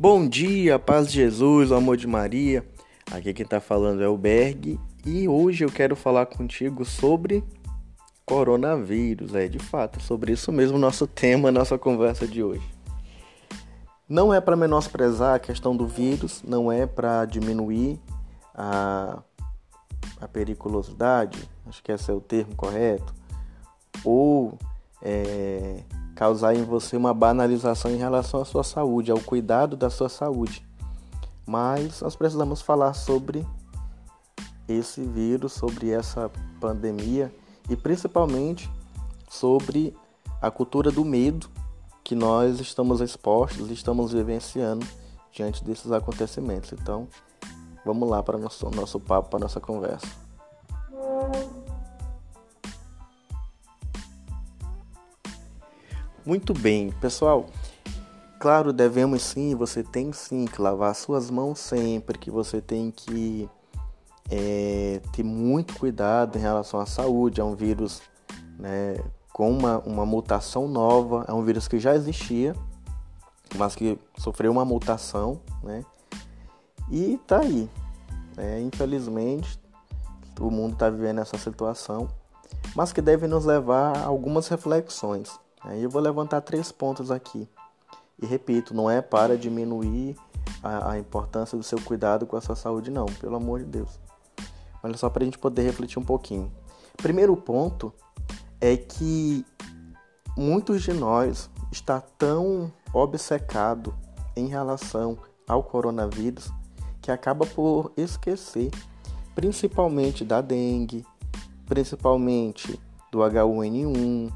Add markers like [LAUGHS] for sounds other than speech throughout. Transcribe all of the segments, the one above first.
Bom dia, paz de Jesus, amor de Maria. Aqui quem tá falando é o Berg e hoje eu quero falar contigo sobre coronavírus. É de fato sobre isso mesmo nosso [LAUGHS] tema, nossa conversa de hoje. Não é para menosprezar a questão do vírus, não é para diminuir a, a periculosidade, acho que esse é o termo correto, ou é, causar em você uma banalização em relação à sua saúde, ao cuidado da sua saúde. Mas nós precisamos falar sobre esse vírus, sobre essa pandemia e principalmente sobre a cultura do medo que nós estamos expostos, estamos vivenciando diante desses acontecimentos. Então, vamos lá para o nosso, nosso papo, para a nossa conversa. Muito bem, pessoal. Claro, devemos sim, você tem sim que lavar suas mãos sempre, que você tem que é, ter muito cuidado em relação à saúde. É um vírus né, com uma, uma mutação nova, é um vírus que já existia, mas que sofreu uma mutação, né? E tá aí. É, infelizmente, o mundo está vivendo essa situação, mas que deve nos levar a algumas reflexões. Aí eu vou levantar três pontos aqui. E repito, não é para diminuir a, a importância do seu cuidado com a sua saúde, não, pelo amor de Deus. Olha só para a gente poder refletir um pouquinho. Primeiro ponto é que muitos de nós está tão obcecado em relação ao coronavírus que acaba por esquecer principalmente da dengue, principalmente do H1N1,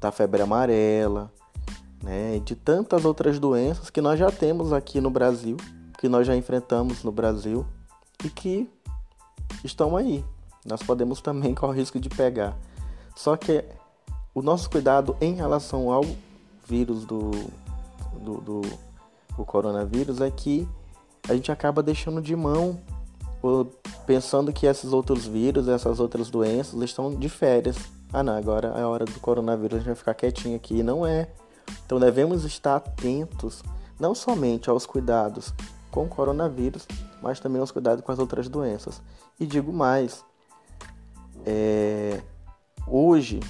da febre amarela, né, de tantas outras doenças que nós já temos aqui no Brasil, que nós já enfrentamos no Brasil e que estão aí. Nós podemos [LAUGHS] também correr o risco de pegar. Só que o nosso cuidado em relação ao vírus do, do, do, do coronavírus é que a gente acaba deixando de mão pensando que esses outros vírus, essas outras doenças estão de férias ah não, agora é a hora do coronavírus, a gente vai ficar quietinho aqui. Não é. Então devemos estar atentos não somente aos cuidados com o coronavírus, mas também aos cuidados com as outras doenças. E digo mais, é, hoje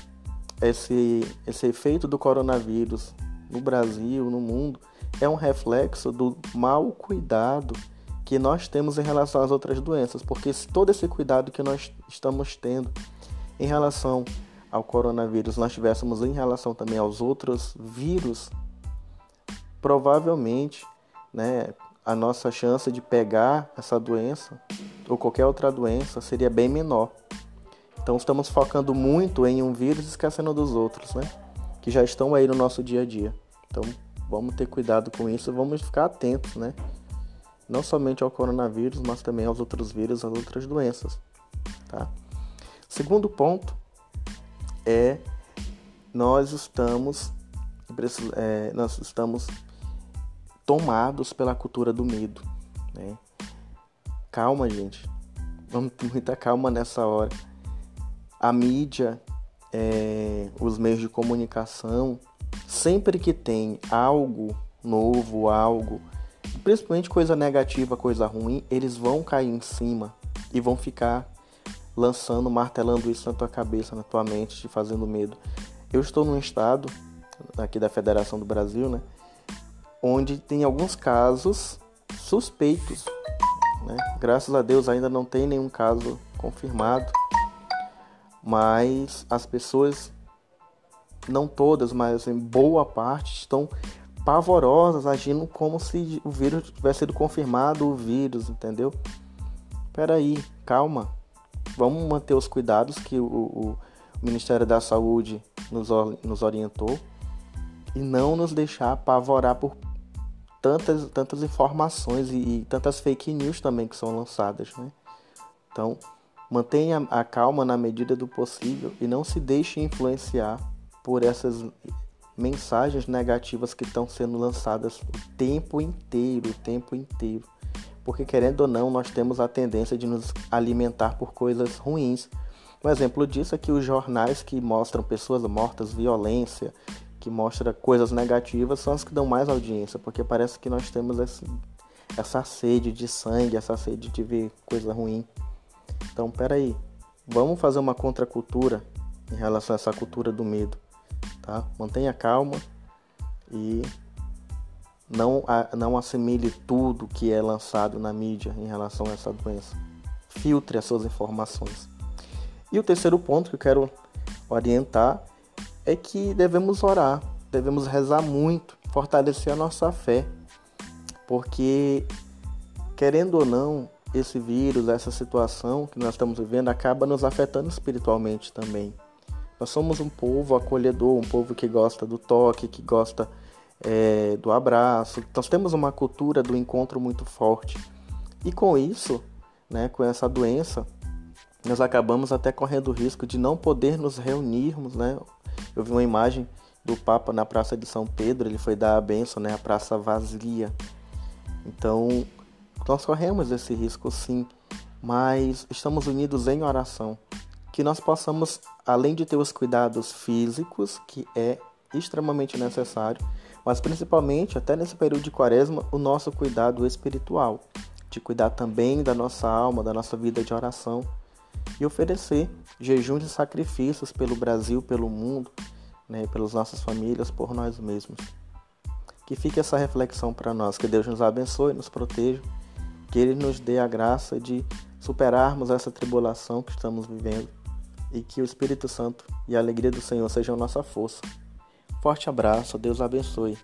esse, esse efeito do coronavírus no Brasil, no mundo, é um reflexo do mau cuidado que nós temos em relação às outras doenças, porque todo esse cuidado que nós estamos tendo em relação ao coronavírus nós tivéssemos em relação também aos outros vírus, provavelmente, né, a nossa chance de pegar essa doença ou qualquer outra doença seria bem menor. Então estamos focando muito em um vírus esquecendo dos outros, né? Que já estão aí no nosso dia a dia. Então vamos ter cuidado com isso, vamos ficar atentos, né? Não somente ao coronavírus, mas também aos outros vírus, às outras doenças, tá? Segundo ponto é nós estamos é, nós estamos tomados pela cultura do medo. Né? Calma, gente. Vamos ter muita calma nessa hora. A mídia, é, os meios de comunicação, sempre que tem algo novo, algo, principalmente coisa negativa, coisa ruim, eles vão cair em cima e vão ficar lançando, martelando isso na tua cabeça, na tua mente, te fazendo medo. Eu estou num estado aqui da Federação do Brasil, né, onde tem alguns casos suspeitos. Né? Graças a Deus ainda não tem nenhum caso confirmado, mas as pessoas, não todas, mas em boa parte, estão pavorosas, agindo como se o vírus tivesse sido confirmado, o vírus, entendeu? Peraí, calma, vamos manter os cuidados que o, o Ministério da Saúde nos, nos orientou e não nos deixar apavorar por tantas, tantas informações e, e, tantas fake news também que são lançadas. Né? Então, mantenha a calma na medida do possível e não se deixe influenciar por essas mensagens negativas que estão sendo lançadas o tempo inteiro, o tempo inteiro porque querendo ou não, nós temos a tendência de nos alimentar por coisas ruins. Um exemplo disso é que os jornais que mostram pessoas mortas, violência, que mostra coisas negativas são as que dão mais audiência, porque parece que nós temos esse, essa sede de sangue, essa sede de ver coisa ruim. Então, peraí, vamos fazer uma contracultura em relação a essa cultura do medo, tá? Mantenha calma e não, não assimile tudo que é lançado na mídia em relação a essa doença. Filtre as suas informações. E o terceiro ponto que eu quero orientar é que devemos orar, devemos rezar muito, fortalecer a nossa fé, porque querendo ou não, esse vírus, essa situação que nós estamos vivendo acaba nos afetando espiritualmente também. Nós somos um povo acolhedor, um povo que gosta do toque, que gosta é, do abraço. Nós temos uma cultura do encontro muito forte. E com isso, né, com essa doença, nós acabamos até correndo o risco de não poder nos reunirmos, né? Eu vi uma imagem do Papa na Praça de São Pedro, ele foi dar a benção, né? A praça vazia. Então, nós corremos esse risco sim, mas estamos unidos em oração. Que nós possamos, além de ter os cuidados físicos, que é extremamente necessário, mas principalmente, até nesse período de quaresma, o nosso cuidado espiritual, de cuidar também da nossa alma, da nossa vida de oração. E oferecer jejuns e sacrifícios pelo Brasil, pelo mundo, né, pelas nossas famílias, por nós mesmos. Que fique essa reflexão para nós, que Deus nos abençoe, nos proteja, que Ele nos dê a graça de superarmos essa tribulação que estamos vivendo. E que o Espírito Santo e a alegria do Senhor sejam nossa força. Forte abraço, Deus abençoe.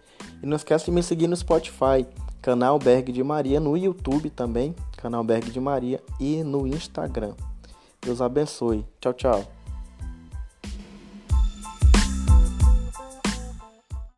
E não esqueça de me seguir no Spotify, canal Berg de Maria, no YouTube também, canal Berg de Maria e no Instagram. Deus abençoe. Tchau, tchau.